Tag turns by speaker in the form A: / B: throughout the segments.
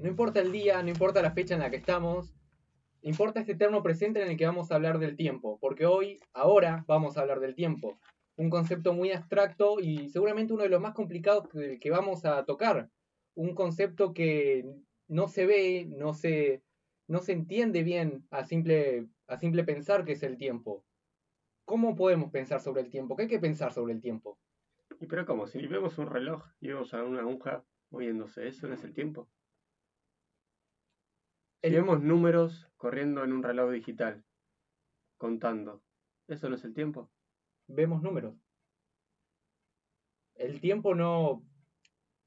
A: no importa el día, no importa la fecha en la que estamos, importa este eterno presente en el que vamos a hablar del tiempo, porque hoy, ahora, vamos a hablar del tiempo. Un concepto muy abstracto y seguramente uno de los más complicados que, vamos a tocar. Un concepto que no se ve, no se, no se entiende bien a simple, a simple pensar que es el tiempo. ¿Cómo podemos pensar sobre el tiempo? ¿Qué hay que pensar sobre el tiempo?
B: ¿Y pero cómo? Si vemos un reloj y vemos a una aguja moviéndose, ¿eso no es el tiempo? Vemos números corriendo en un reloj digital, contando, ¿eso no es el tiempo?
A: Vemos números. El tiempo no...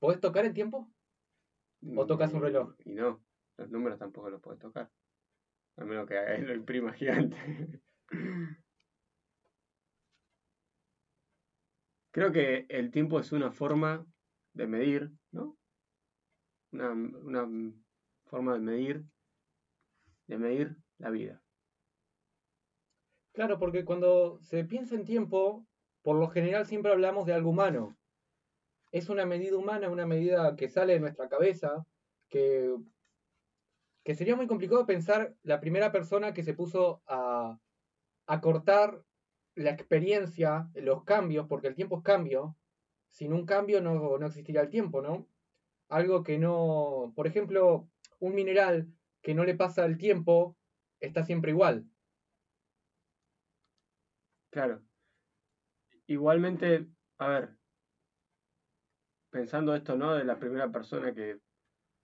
A: ¿Puedes tocar el tiempo? ¿O tocas un reloj?
B: Y no, los números tampoco los puedes tocar. A menos que él lo imprima gigante. Creo que el tiempo es una forma de medir, ¿no? Una, una forma de medir de medir la vida.
A: Claro, porque cuando se piensa en tiempo, por lo general siempre hablamos de algo humano. Es una medida humana, una medida que sale de nuestra cabeza, que, que sería muy complicado pensar la primera persona que se puso a, a cortar la experiencia, los cambios, porque el tiempo es cambio. Sin un cambio no, no existiría el tiempo, ¿no? Algo que no, por ejemplo, un mineral que no le pasa el tiempo, está siempre igual.
B: Claro. Igualmente, a ver, pensando esto, ¿no? De la primera persona que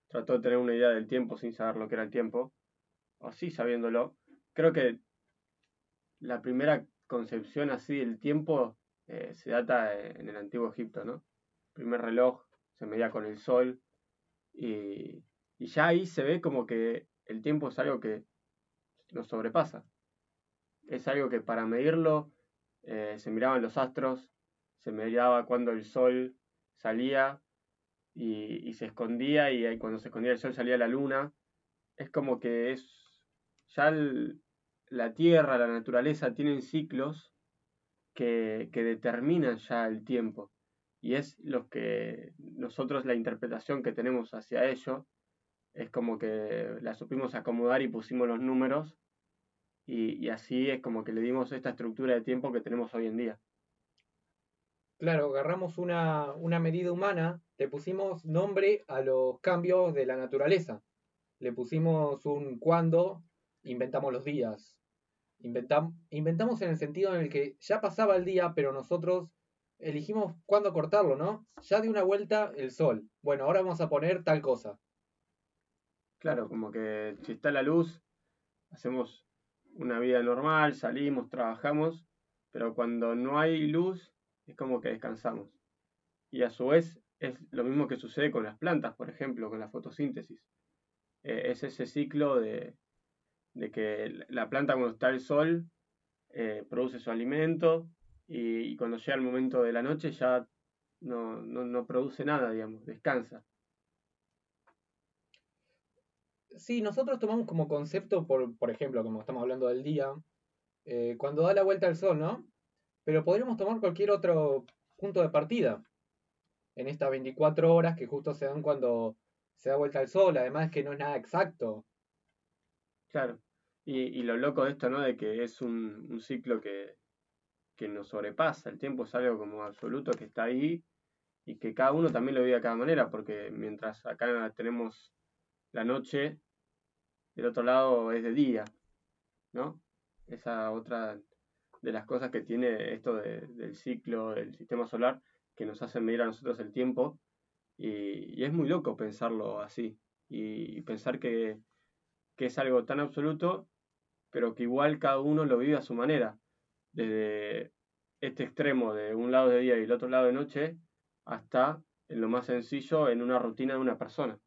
B: trató de tener una idea del tiempo sin saber lo que era el tiempo, o sí sabiéndolo, creo que la primera concepción así del tiempo eh, se data en el antiguo Egipto, ¿no? El primer reloj se medía con el sol y y ya ahí se ve como que el tiempo es algo que nos sobrepasa. Es algo que para medirlo eh, se miraban los astros, se miraba cuando el sol salía y, se escondía y cuando se escondía el sol salía la luna. Es como que es ya la tierra, la naturaleza tienen ciclos que, que determinan ya el tiempo. Y es lo que nosotros la interpretación que tenemos hacia ello es como que la supimos acomodar y pusimos los números y, así es como que le dimos esta estructura de tiempo que tenemos hoy en día.
A: Claro, agarramos una, medida humana, le pusimos nombre a los cambios de la naturaleza. Le pusimos un cuándo, inventamos los días. inventamos en el sentido en el que ya pasaba el día, pero nosotros elegimos cuándo cortarlo, ¿no? Ya de una vuelta el sol. Bueno, ahora vamos a poner tal cosa.
B: Claro, como que si está la luz, hacemos una vida normal, salimos, trabajamos, pero cuando no hay luz es como que descansamos. Y a su vez es lo mismo que sucede con las plantas, por ejemplo, con la fotosíntesis. Eh, es ese ciclo de, que la planta cuando está el sol eh, produce su alimento y, cuando llega el momento de la noche ya no, no produce nada, digamos, descansa.
A: Sí, nosotros tomamos como concepto, por, por ejemplo, como estamos hablando del día, eh, cuando da la vuelta al sol, ¿no? Pero podríamos tomar cualquier otro punto de partida en estas 24 horas que justo se dan cuando se da vuelta al sol, además que no es nada exacto.
B: Claro, y, lo loco de esto, ¿no? De que es un, un ciclo que, que nos sobrepasa, el tiempo es algo como absoluto que está ahí y que cada uno también lo vive de cada manera, porque mientras acá tenemos la noche, del otro lado es de día, ¿no? Esa otra de las cosas que tiene esto del ciclo del sistema solar que nos hace medir a nosotros el tiempo y, es muy loco pensarlo así y, pensar que, que, es algo tan absoluto pero que igual cada uno lo vive a su manera desde este extremo de un lado de día y el otro lado de noche hasta en lo más sencillo en una rutina de una persona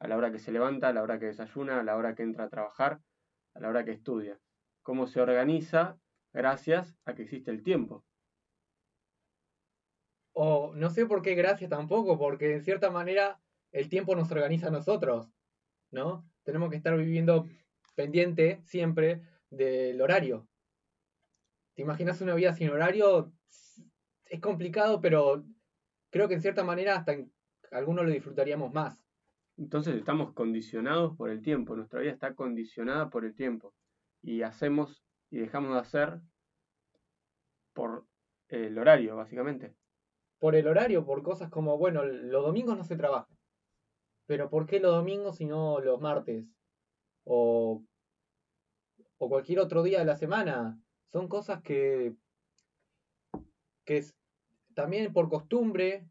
B: a la hora que se levanta, a la hora que desayuna, a la hora que entra a trabajar, a la hora que estudia. Cómo se organiza gracias a que existe el tiempo.
A: O no sé por qué gracias tampoco, porque en cierta manera el tiempo nos organiza a nosotros, ¿no? Tenemos que estar viviendo pendiente siempre del horario. ¿Te imaginas una vida sin horario? Es complicado, pero creo que en cierta manera hasta algunos lo disfrutaríamos más.
B: Entonces estamos condicionados por el tiempo, nuestra vida está condicionada por el tiempo y hacemos y dejamos de hacer por el horario, básicamente.
A: Por el horario, por cosas como, bueno, los domingos no se trabaja. Pero ¿por qué los domingos y no los martes? O, o cualquier otro día de la semana. Son cosas que, que también por costumbre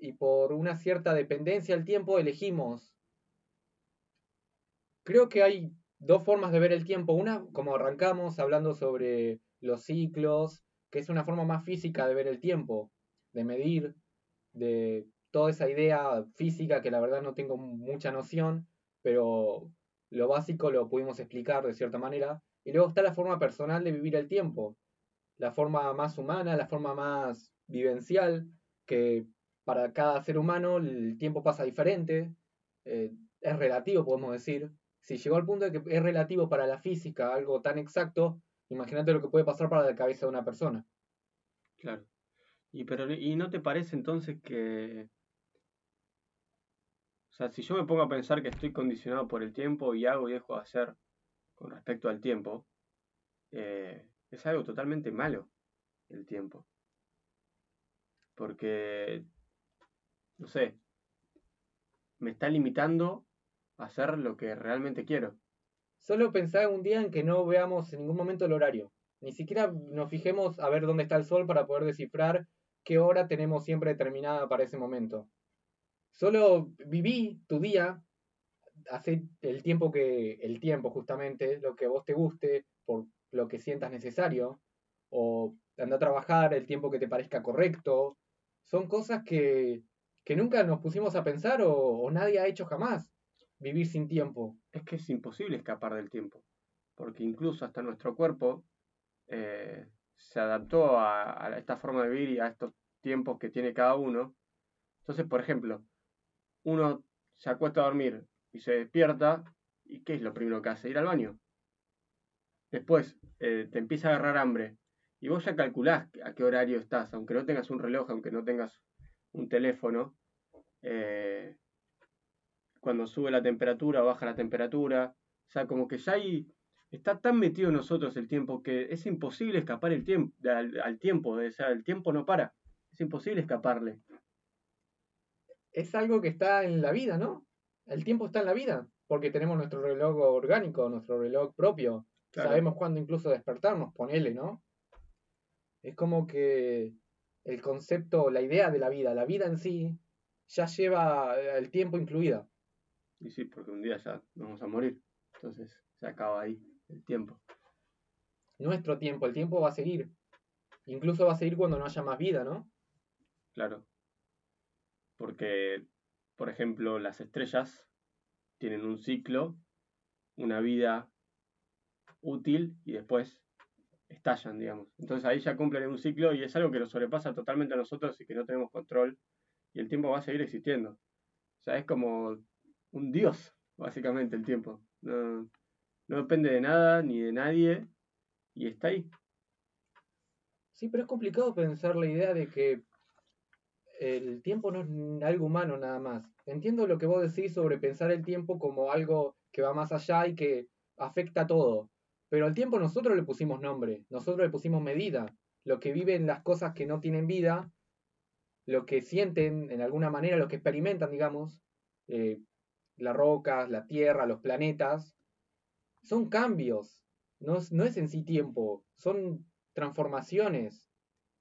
A: y por una cierta dependencia al tiempo elegimos. Creo que hay dos formas de ver el tiempo. Una, como arrancamos hablando sobre los ciclos, que es una forma más física de ver el tiempo, de medir, de toda esa idea física que la verdad no tengo mucha noción, pero lo básico lo pudimos explicar de cierta manera. Y luego está la forma personal de vivir el tiempo, la forma más humana, la forma más vivencial, que para cada ser humano el tiempo pasa diferente, eh, es relativo, podemos decir. Si llegó al punto de que es relativo para la física, algo tan exacto, imagínate lo que puede pasar para la cabeza de una persona.
B: Claro. Y, pero, ¿Y no te parece entonces que... O sea, si yo me pongo a pensar que estoy condicionado por el tiempo y hago y dejo de hacer con respecto al tiempo, eh, es algo totalmente malo el tiempo. Porque no sé, me está limitando a hacer lo que realmente quiero.
A: Solo pensar un día en que no veamos en ningún momento el horario. Ni siquiera nos fijemos a ver dónde está el sol para poder descifrar qué hora tenemos siempre determinada para ese momento. Solo viví tu día, hace el tiempo que, el tiempo justamente, lo que vos te guste, por lo que sientas necesario, o anda a trabajar el tiempo que te parezca correcto. Son cosas que que nunca nos pusimos a pensar o, nadie ha hecho jamás, vivir sin tiempo.
B: Es que es imposible escapar del tiempo, porque incluso hasta nuestro cuerpo eh, se adaptó a, esta forma de vivir y a estos tiempos que tiene cada uno. Entonces, por ejemplo, uno se acuesta a dormir y se despierta, ¿y qué es lo primero que hace? Ir al baño. Después eh, te empieza a agarrar hambre y vos ya calculás a qué horario estás, aunque no tengas un reloj, aunque no tengas un teléfono, eh, cuando sube la temperatura baja la temperatura. O sea, como que ya ahí está tan metido en nosotros el tiempo que es imposible escapar el tiempo, al, tiempo. O sea, el tiempo no para. Es imposible escaparle.
A: Es algo que está en la vida, ¿no? El tiempo está en la vida, porque tenemos nuestro reloj orgánico, nuestro reloj propio. Sabemos cuándo incluso despertarnos, ponele, ¿no? Es como que el concepto, la idea de la vida, la vida en sí, ya lleva eh, el tiempo incluido.
B: Y sí, porque un día ya vamos a morir. Entonces se acaba ahí el tiempo.
A: Nuestro tiempo, el tiempo va a seguir. Incluso va a seguir cuando no haya más vida, ¿no?
B: Claro. Porque, por ejemplo, las estrellas tienen un ciclo, una vida útil y después estallan, digamos. Entonces ahí ya cumplen un ciclo y es algo que nos sobrepasa totalmente a nosotros y que no tenemos control y el tiempo va a seguir existiendo. O sea, es como un dios, básicamente, el tiempo. No, depende de nada ni de nadie y está ahí.
A: Sí, pero es complicado pensar la idea de que el tiempo no es algo humano nada más. Entiendo lo que vos decís sobre pensar el tiempo como algo que va más allá y que afecta a todo. Pero al tiempo nosotros le pusimos nombre, nosotros le pusimos medida. Lo que viven las cosas que no tienen vida lo que sienten en alguna manera, lo que experimentan, digamos, eh, las rocas, la Tierra, los planetas, son cambios, no, no es en sí tiempo, son transformaciones.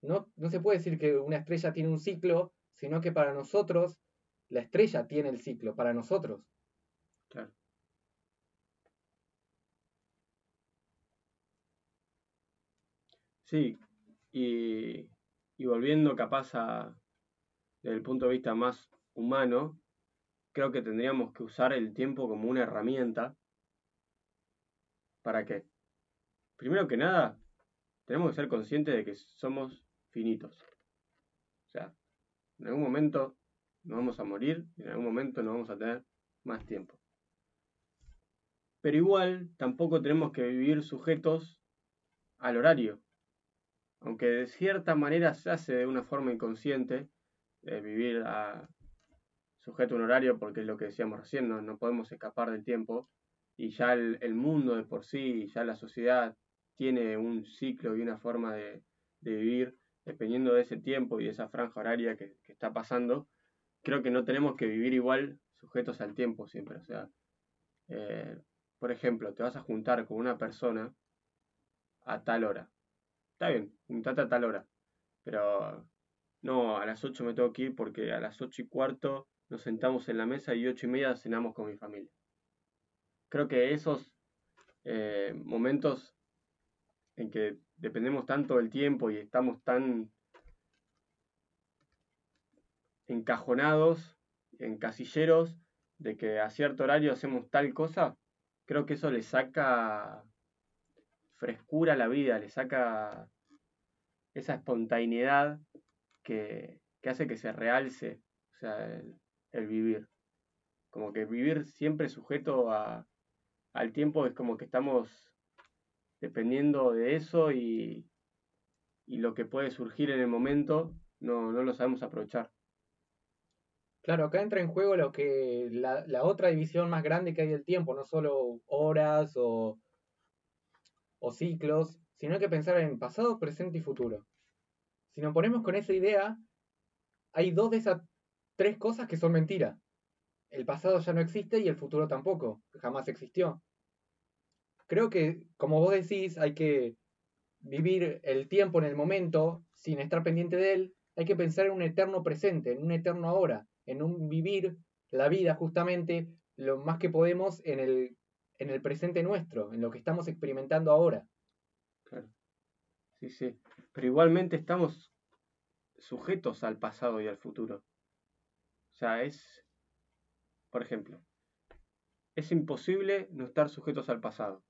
A: No, no se puede decir que una estrella tiene un ciclo, sino que para nosotros la estrella tiene el ciclo, para nosotros. Claro.
B: Sí, y, y volviendo capaz a, desde el punto de vista más humano, creo que tendríamos que usar el tiempo como una herramienta. ¿Para qué? Primero que nada, tenemos que ser conscientes de que somos finitos. O sea, en algún momento nos vamos a morir y en algún momento no vamos a tener más tiempo. Pero igual tampoco tenemos que vivir sujetos al horario. Aunque de cierta manera se hace de una forma inconsciente, vivir sujeto a un horario porque es lo que decíamos recién, no, no podemos escapar del tiempo y ya el, mundo de por sí, ya la sociedad tiene un ciclo y una forma de, vivir dependiendo de ese tiempo y de esa franja horaria que, está pasando, creo que no tenemos que vivir igual sujetos al tiempo siempre. O sea, eh, por ejemplo, te vas a juntar con una persona a tal hora. Está bien, juntate a tal hora. Pero no, a las 8 me tengo que ir porque a las 8 y cuarto nos sentamos en la mesa y 8 y media cenamos con mi familia. Creo que esos eh, momentos en que dependemos tanto del tiempo y estamos tan encajonados, en casilleros, de que a cierto horario hacemos tal cosa, creo que eso le saca frescura a la vida, le saca esa espontaneidad que, hace que se realce o sea, el, vivir. Como que vivir siempre sujeto a, al tiempo es como que estamos dependiendo de eso y, lo que puede surgir en el momento no, no lo sabemos aprovechar.
A: Claro, acá entra en juego lo que la, la, otra división más grande que hay del tiempo, no solo horas o, o ciclos, sino hay que pensar en pasado, presente y futuro. Si nos ponemos con esa idea, hay dos de esas tres cosas que son mentiras. El pasado ya no existe y el futuro tampoco, jamás existió. Creo que, como vos decís, hay que vivir el tiempo en el momento sin estar pendiente de él. Hay que pensar en un eterno presente, en un eterno ahora, en un vivir la vida justamente lo más que podemos en el, en el presente nuestro, en lo que estamos experimentando ahora.
B: Claro. Sí, sí. Pero igualmente estamos sujetos al pasado y al futuro. O sea, es, por ejemplo, es imposible no estar sujetos al pasado.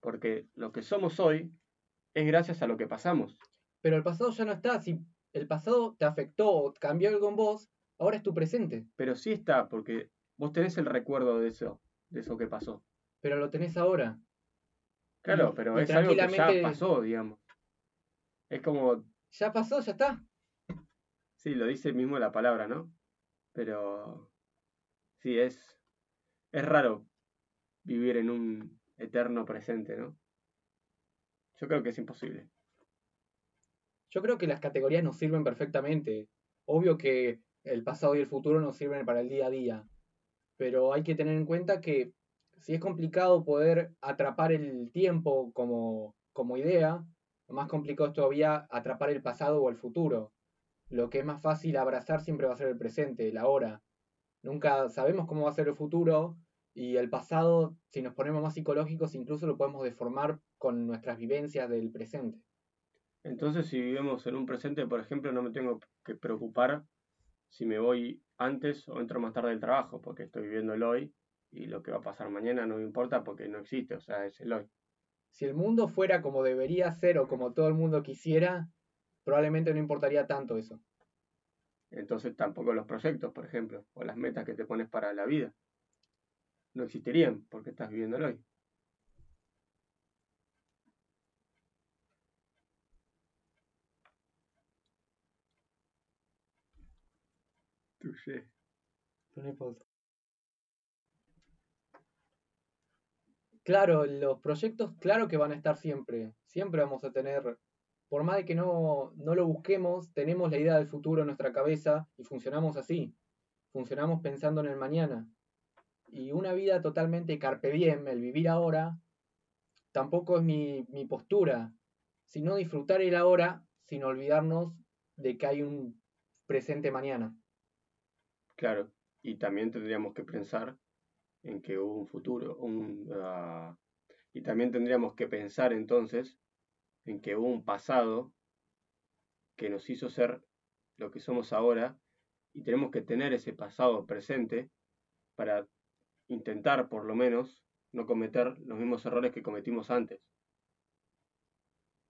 B: Porque lo que somos hoy es gracias a lo que pasamos.
A: Pero el pasado ya no está. Si el pasado te afectó o cambió algo en vos, ahora es tu presente.
B: Pero sí está, porque vos tenés el recuerdo de eso, de eso que pasó.
A: Pero lo tenés ahora.
B: Claro, pero es algo que ya pasó, digamos. Es como...
A: Ya pasó, ya está.
B: Sí, lo dice mismo la palabra, ¿no? Pero... Sí, es... Es raro vivir en un eterno presente, ¿no? Yo creo que es imposible.
A: Yo creo que las categorías nos sirven perfectamente. Obvio que el pasado y el futuro nos sirven para el día a día. Pero hay que tener en cuenta que si es complicado poder atrapar el tiempo como, como idea, lo más complicado es todavía atrapar el pasado o el futuro. Lo que es más fácil abrazar siempre va a ser el presente, el ahora. Nunca sabemos cómo va a ser el futuro y el pasado, si nos ponemos más psicológicos, incluso lo podemos deformar con nuestras vivencias del presente.
B: Entonces, si vivimos en un presente, por ejemplo, no me tengo que preocupar si me voy antes o entro más tarde del trabajo, porque estoy viviendo el hoy y lo que va a pasar mañana no me importa porque no existe, o sea, es el hoy.
A: Si el mundo fuera como debería ser o como todo el mundo quisiera, probablemente no importaría tanto eso.
B: Entonces tampoco los proyectos, por ejemplo, o las metas que te pones para la vida, no existirían porque estás viviendo el hoy. Touché.
A: Claro, los proyectos, claro que van a estar siempre. Siempre vamos a tener, por más de que no, no lo busquemos, tenemos la idea del futuro en nuestra cabeza y funcionamos así. Funcionamos pensando en el mañana. Y una vida totalmente carpe diem, el vivir ahora, tampoco es mi, mi postura, sino disfrutar el ahora sin olvidarnos de que hay un presente mañana.
B: Claro, y también tendríamos que pensar en que hubo un futuro, ah, y también tendríamos que pensar entonces en que hubo un pasado que nos hizo ser lo que somos ahora y tenemos que tener ese pasado presente para intentar por lo menos no cometer los mismos errores que cometimos antes.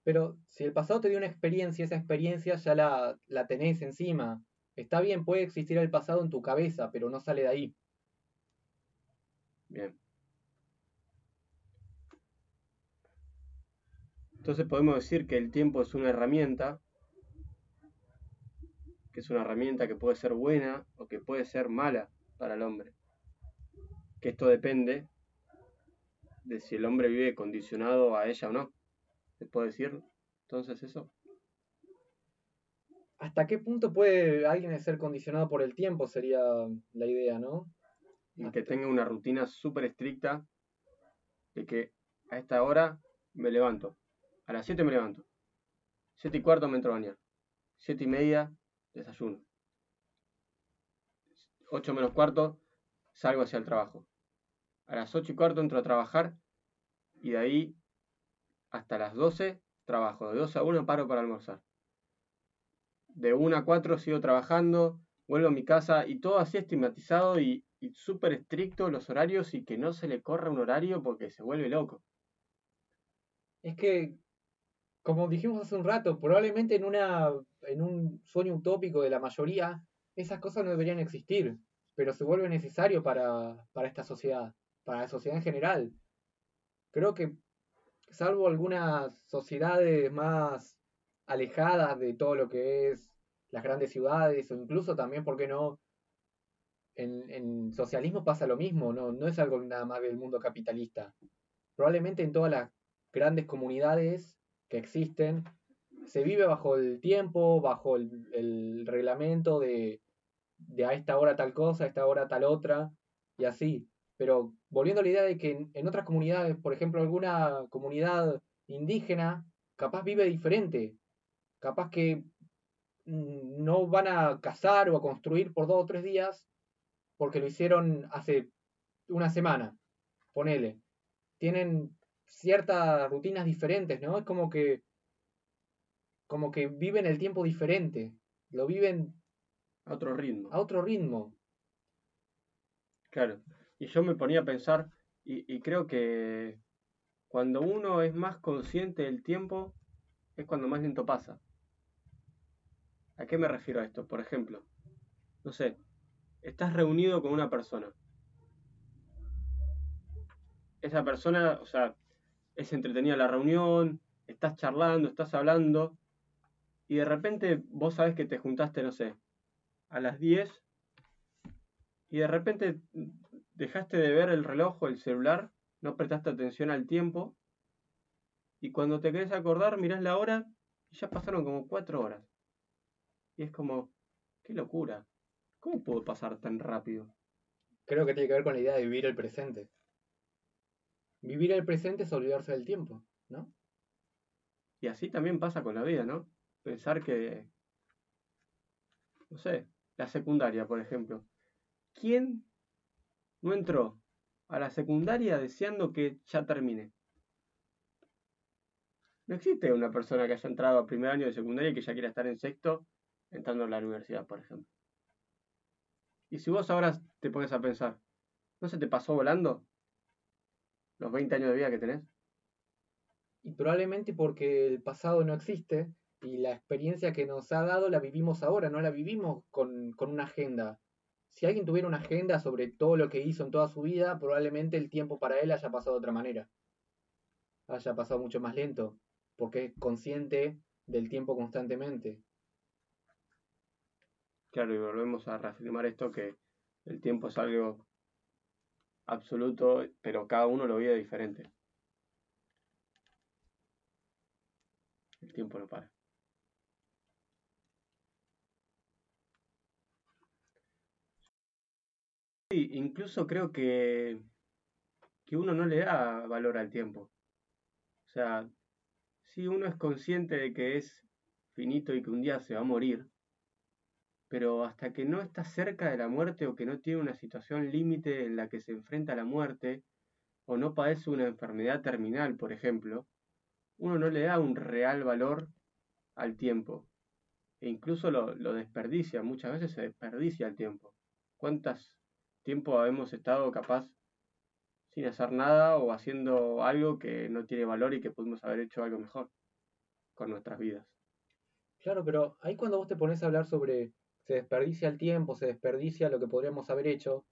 A: Pero si el pasado te dio una experiencia, esa experiencia ya la, la tenés encima. Está bien, puede existir el pasado en tu cabeza, pero no sale de ahí.
B: Bien. Entonces podemos decir que el tiempo es una herramienta que es una herramienta que puede ser buena o que puede ser mala para el hombre. Que esto depende de si el hombre vive condicionado a ella o no. ¿Se puede decir entonces eso?
A: ¿Hasta qué punto puede alguien ser condicionado por el tiempo? Sería la idea, ¿no?
B: Y que tenga una rutina súper estricta de que a esta hora me levanto. A las 7 me levanto. 7 y cuarto me entro a bañar. 7 y media desayuno. 8 menos cuarto salgo hacia el trabajo. A las 8 y cuarto entro a trabajar y de ahí hasta las 12 trabajo. De 12 a 1 paro para almorzar. De 1 a 4 sigo trabajando, vuelvo a mi casa y todo así estigmatizado y, y súper estricto los horarios y que no se le corra un horario porque se vuelve loco.
A: Es que, como dijimos hace un rato, probablemente en, una, en un sueño utópico de la mayoría, esas cosas no deberían existir, pero se vuelve necesario para, para esta sociedad, para la sociedad en general. Creo que, salvo algunas sociedades más alejadas de todo lo que es las grandes ciudades, o incluso también, ¿por qué no? En, en socialismo pasa lo mismo, no, no es algo nada más del mundo capitalista. Probablemente en todas las grandes comunidades que existen, se vive bajo el tiempo, bajo el, reglamento de, de, a esta hora tal cosa, a esta hora tal otra, y así. Pero volviendo a la idea de que en, otras comunidades, por ejemplo, alguna comunidad indígena, capaz vive diferente, capaz que mm, no van a cazar o a construir por dos o tres días porque lo hicieron hace una semana, ponele. Tienen ciertas rutinas diferentes, ¿no? Es como que como que viven el tiempo diferente, lo viven
B: a otro ritmo.
A: A otro ritmo.
B: Claro. Y yo me ponía a pensar, y, y creo que cuando uno es más consciente del tiempo, es cuando más lento pasa. ¿A qué me refiero a esto? Por ejemplo, no sé, estás reunido con una persona. Esa persona, o sea, es entretenida la reunión, estás charlando, estás hablando, y de repente vos sabes que te juntaste, no sé, a las 10, y de repente dejaste de ver el reloj o el celular, no prestaste atención al tiempo, y cuando te querés acordar, mirás la hora y ya pasaron como 4 horas. Y es como, qué locura. ¿Cómo pudo pasar tan rápido?
A: Creo que tiene que ver con la idea de vivir el presente. Vivir el presente es olvidarse del tiempo, ¿no?
B: Y así también pasa con la vida, ¿no? Pensar que, no sé, la secundaria, por ejemplo. ¿Quién no entró a la secundaria deseando que ya termine? No existe una persona que haya entrado a primer año de secundaria y que ya quiera estar en sexto entrando a la universidad, por ejemplo. Y si vos ahora te pones a pensar, ¿no se te pasó volando? los 20 años de vida que tenés.
A: Y probablemente porque el pasado no existe y la experiencia que nos ha dado la vivimos ahora, no la vivimos con, con una agenda. Si alguien tuviera una agenda sobre todo lo que hizo en toda su vida, probablemente el tiempo para él haya pasado de otra manera. Haya pasado mucho más lento, porque es consciente del tiempo constantemente.
B: Claro, y volvemos a reafirmar esto que el tiempo es algo absoluto, pero cada uno lo vive diferente. El tiempo no para. Sí, incluso creo que, que uno no le da valor al tiempo. O sea, si uno es consciente de que es finito y que un día se va a morir, pero hasta que no está cerca de la muerte o que no tiene una situación límite en la que se enfrenta a la muerte, o no padece una enfermedad terminal, por ejemplo, uno no le da un real valor al tiempo. E incluso lo, desperdicia, muchas veces se desperdicia el tiempo. ¿Cuántas tiempo hemos estado capaz sin hacer nada o haciendo algo que no tiene valor y que pudimos haber hecho algo mejor con nuestras vidas?
A: Claro, pero ahí cuando vos te pones a hablar sobre se desperdicia el tiempo, se desperdicia lo que podríamos haber hecho.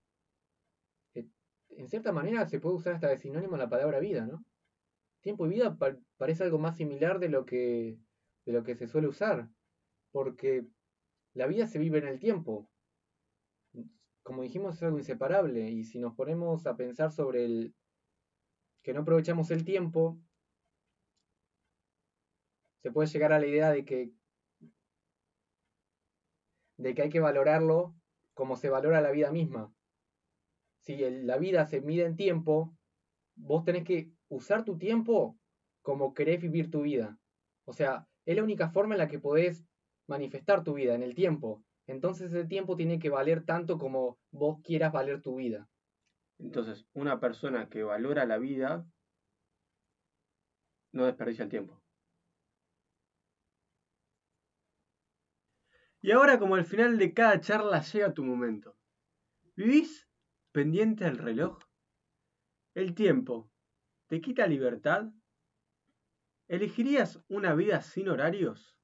A: En cierta manera se puede usar hasta de sinónimo la palabra vida, ¿no? Tiempo y vida parece algo más similar de lo que de lo que se suele usar, porque la vida se vive en el tiempo. Como dijimos, es algo inseparable. Y si nos ponemos a pensar sobre el que no aprovechamos el tiempo, se puede llegar a la idea de que de que hay que valorarlo como se valora la vida misma. Si la vida se mide en tiempo, vos tenés que usar tu tiempo como querés vivir tu vida. O sea, es la única forma en la que podés manifestar tu vida, en el tiempo. Entonces ese tiempo tiene que valer tanto como vos quieras valer tu vida.
B: Entonces, una persona que valora la vida no desperdicia el tiempo. Y ahora, como al final de cada charla llega tu momento. ¿Vivís pendiente del reloj? ¿El tiempo te quita libertad? ¿Elegirías una vida sin horarios?